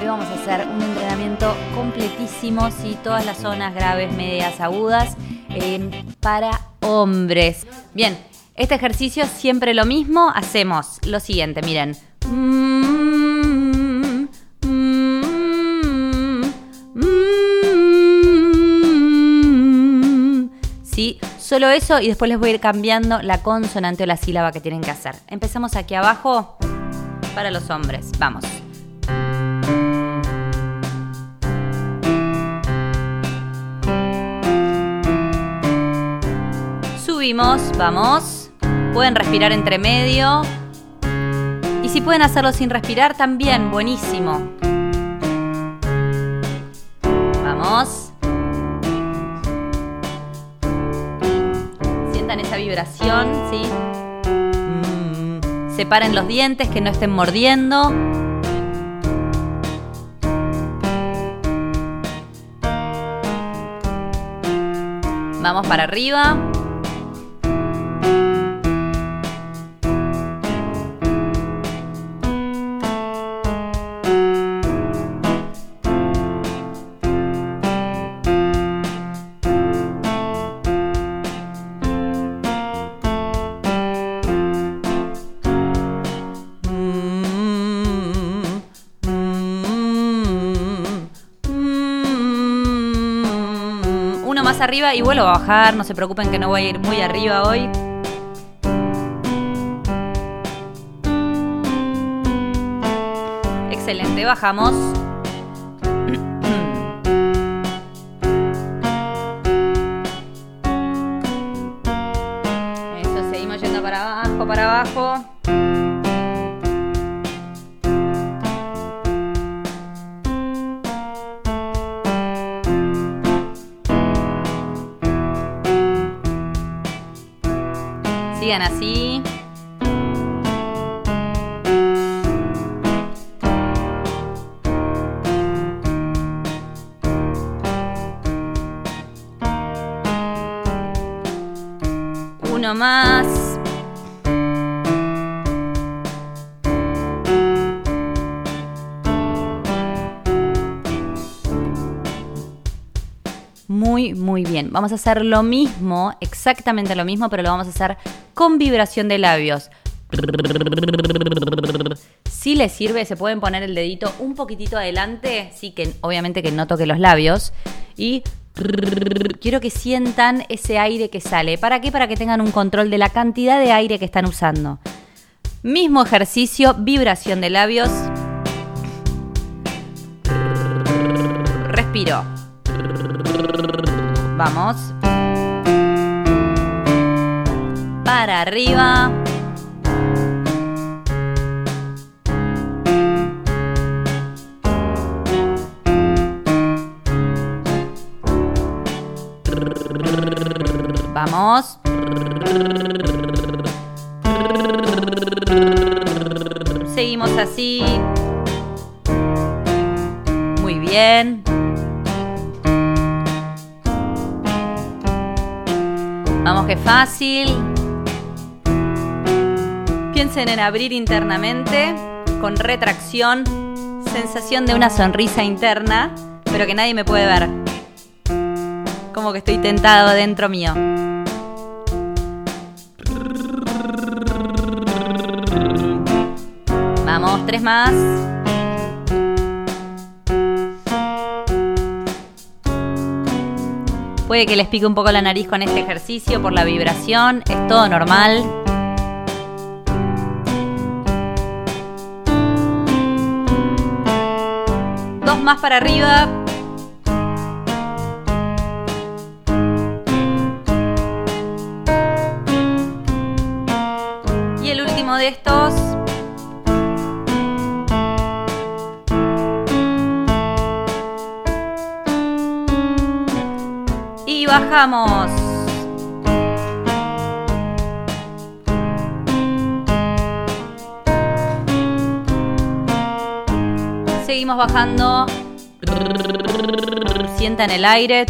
Hoy vamos a hacer un entrenamiento completísimo, sí, todas las zonas graves, medias, agudas, eh, para hombres. Bien, este ejercicio siempre lo mismo. Hacemos lo siguiente, miren. Sí, solo eso y después les voy a ir cambiando la consonante o la sílaba que tienen que hacer. Empezamos aquí abajo para los hombres. Vamos. Vamos. Pueden respirar entre medio. Y si pueden hacerlo sin respirar, también, buenísimo. Vamos. Sientan esa vibración, ¿sí? Mm. Separen los dientes, que no estén mordiendo. Vamos para arriba. Arriba y vuelvo a bajar. No se preocupen que no voy a ir muy arriba hoy. Excelente, bajamos. Así. Muy, bien. Vamos a hacer lo mismo, exactamente lo mismo, pero lo vamos a hacer con vibración de labios. Si les sirve, se pueden poner el dedito un poquitito adelante, sí que obviamente que no toque los labios. Y quiero que sientan ese aire que sale. ¿Para qué? Para que tengan un control de la cantidad de aire que están usando. Mismo ejercicio, vibración de labios. Respiro. Vamos. Para arriba. Vamos. Seguimos así. Muy bien. Fácil. Piensen en abrir internamente con retracción, sensación de una sonrisa interna, pero que nadie me puede ver. Como que estoy tentado dentro mío. Vamos, tres más. Puede que les pique un poco la nariz con este ejercicio por la vibración, es todo normal. Dos más para arriba. Y el último de estos. Y bajamos. Seguimos bajando. Sientan el aire.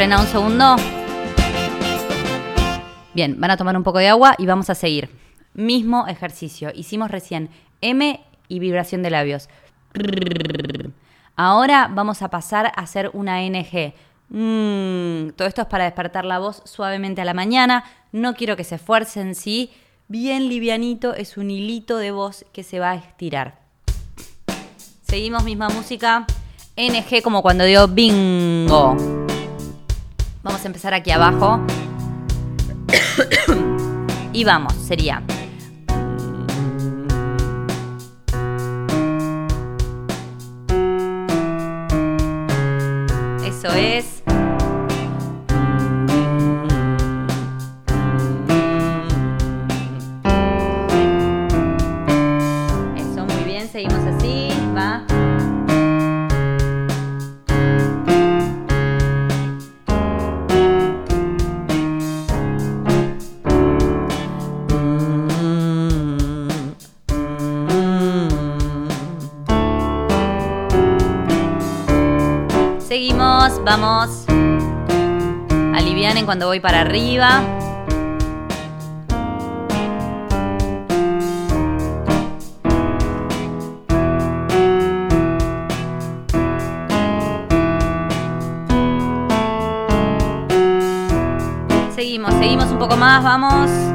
Vamos a frenar un segundo. Bien, van a tomar un poco de agua y vamos a seguir. Mismo ejercicio. Hicimos recién M y vibración de labios. Ahora vamos a pasar a hacer una NG. Mm, todo esto es para despertar la voz suavemente a la mañana. No quiero que se esfuercen, ¿sí? Bien livianito, es un hilito de voz que se va a estirar. Seguimos misma música. NG como cuando dio bingo. Vamos a empezar aquí abajo. y vamos, sería. Eso es. Alivianen cuando voy para arriba. Seguimos, seguimos un poco más, vamos.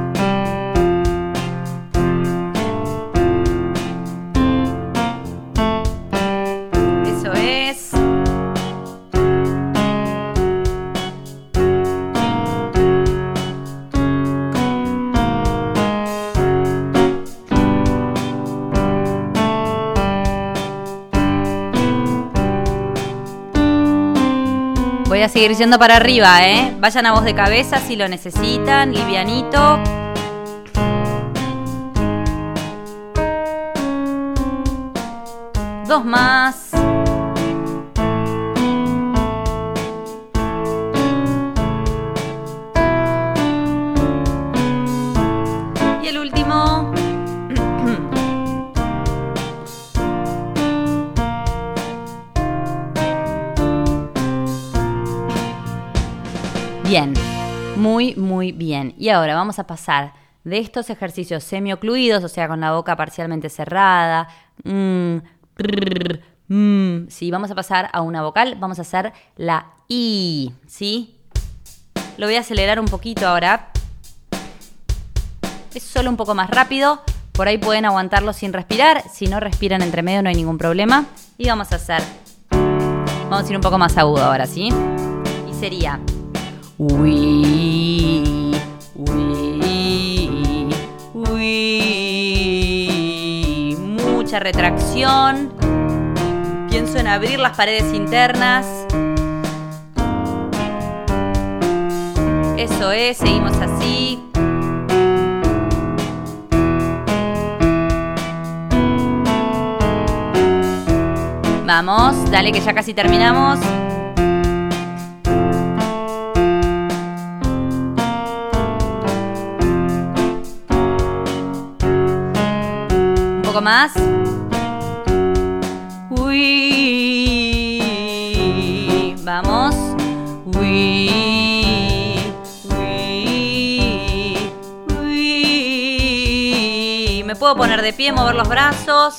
Seguir yendo para arriba, ¿eh? Vayan a voz de cabeza si lo necesitan, livianito. Dos más. Bien, muy, muy bien. Y ahora vamos a pasar de estos ejercicios semiocluidos, o sea, con la boca parcialmente cerrada. mm, prr, mm, sí, vamos a pasar a una vocal. Vamos a hacer la I, ¿sí? Lo voy a acelerar un poquito ahora. Es solo un poco más rápido. Por ahí pueden aguantarlo sin respirar. Si no respiran entre medio no hay ningún problema. Y vamos a hacer... Vamos a ir un poco más agudo ahora, ¿sí? Y sería... Uy, uy, uy. Mucha retracción. Pienso en abrir las paredes internas. Eso es, seguimos así. Vamos, dale que ya casi terminamos. Poco más. Uy, vamos. Uy. Me puedo poner de pie, mover los brazos,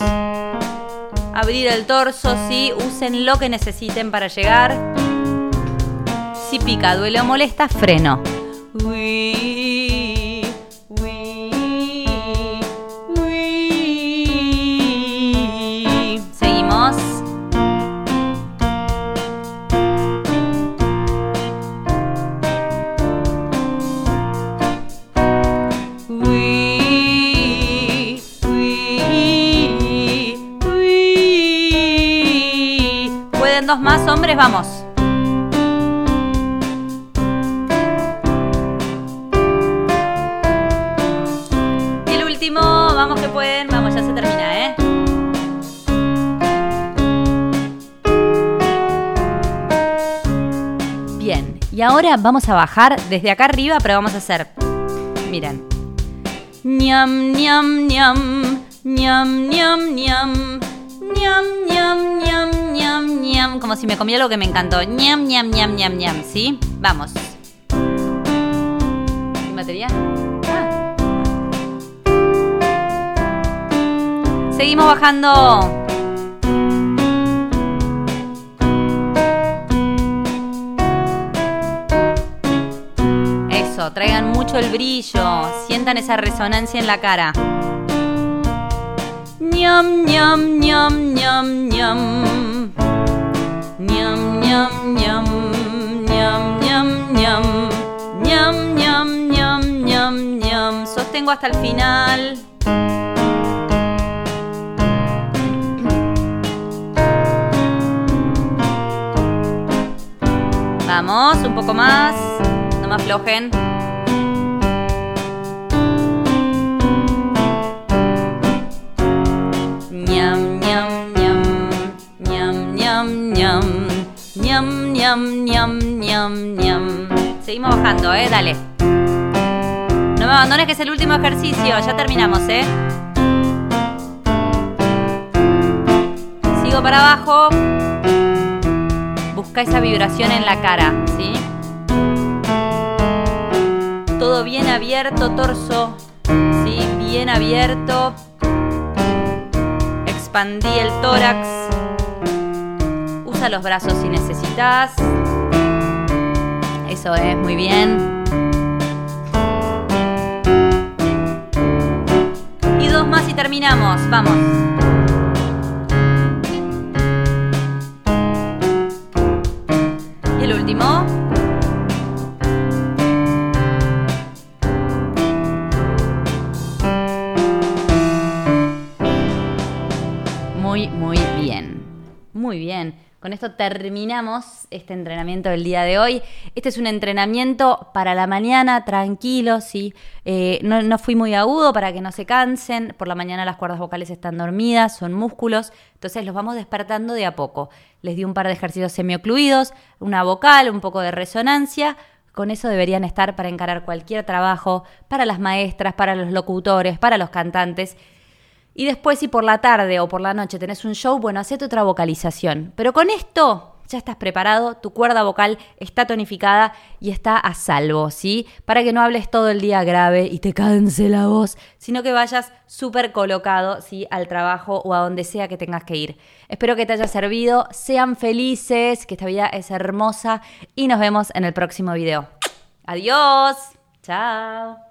abrir el torso, sí. Usen lo que necesiten para llegar. Si pica, duele o molesta, freno. Uy, Vamos. Y el último, vamos que pueden, vamos, ya se termina, ¿eh? Bien, y ahora vamos a bajar desde acá arriba, pero vamos a hacer, miren, ñam, ñam, ñam, ñam, ñam, ñam, ñam, ñam, ñam, ñam, ñam. Como si me comía algo que me encantó. ñam, ñam, ñam, ñam, ñam. ¿Sí? Vamos. ¿Sin batería? Ah. Seguimos bajando. Eso, traigan mucho el brillo, sientan esa resonancia en la cara. Ñam, ñam, ñam, ñam, ñam. ñam, ñam, ñam, ñam, ñam, ñam. ñam, ñam, ñam, ñam, ñam. Sostengo hasta el final. Vamos, un poco más. No me aflojen. Ñam, ñam, ñam, ñam. Seguimos bajando, eh, dale. No me abandones que es el último ejercicio, ya terminamos, eh. Sigo para abajo. Busca esa vibración en la cara, ¿sí? Todo bien abierto, torso, ¿sí? Bien abierto. Expandí el tórax. Usa los brazos si necesitas. Eso es, muy bien. Y dos más y terminamos. Vamos. Y el último. Con esto terminamos este entrenamiento del día de hoy. Este es un entrenamiento para la mañana, tranquilo, ¿sí? Eh, no, no fui muy agudo para que no se cansen. Por la mañana las cuerdas vocales están dormidas, son músculos. Entonces los vamos despertando de a poco. Les di un par de ejercicios semiocluidos, una vocal, un poco de resonancia. Con eso deberían estar para encarar cualquier trabajo, para las maestras, para los locutores, para los cantantes. Y después, si por la tarde o por la noche tenés un show, bueno, hacete otra vocalización. Pero con esto ya estás preparado, tu cuerda vocal está tonificada y está a salvo, ¿sí? Para que no hables todo el día grave y te canse la voz, sino que vayas súper colocado, ¿sí? Al trabajo o a donde sea que tengas que ir. Espero que te haya servido, sean felices, que esta vida es hermosa y nos vemos en el próximo video. Adiós, chao.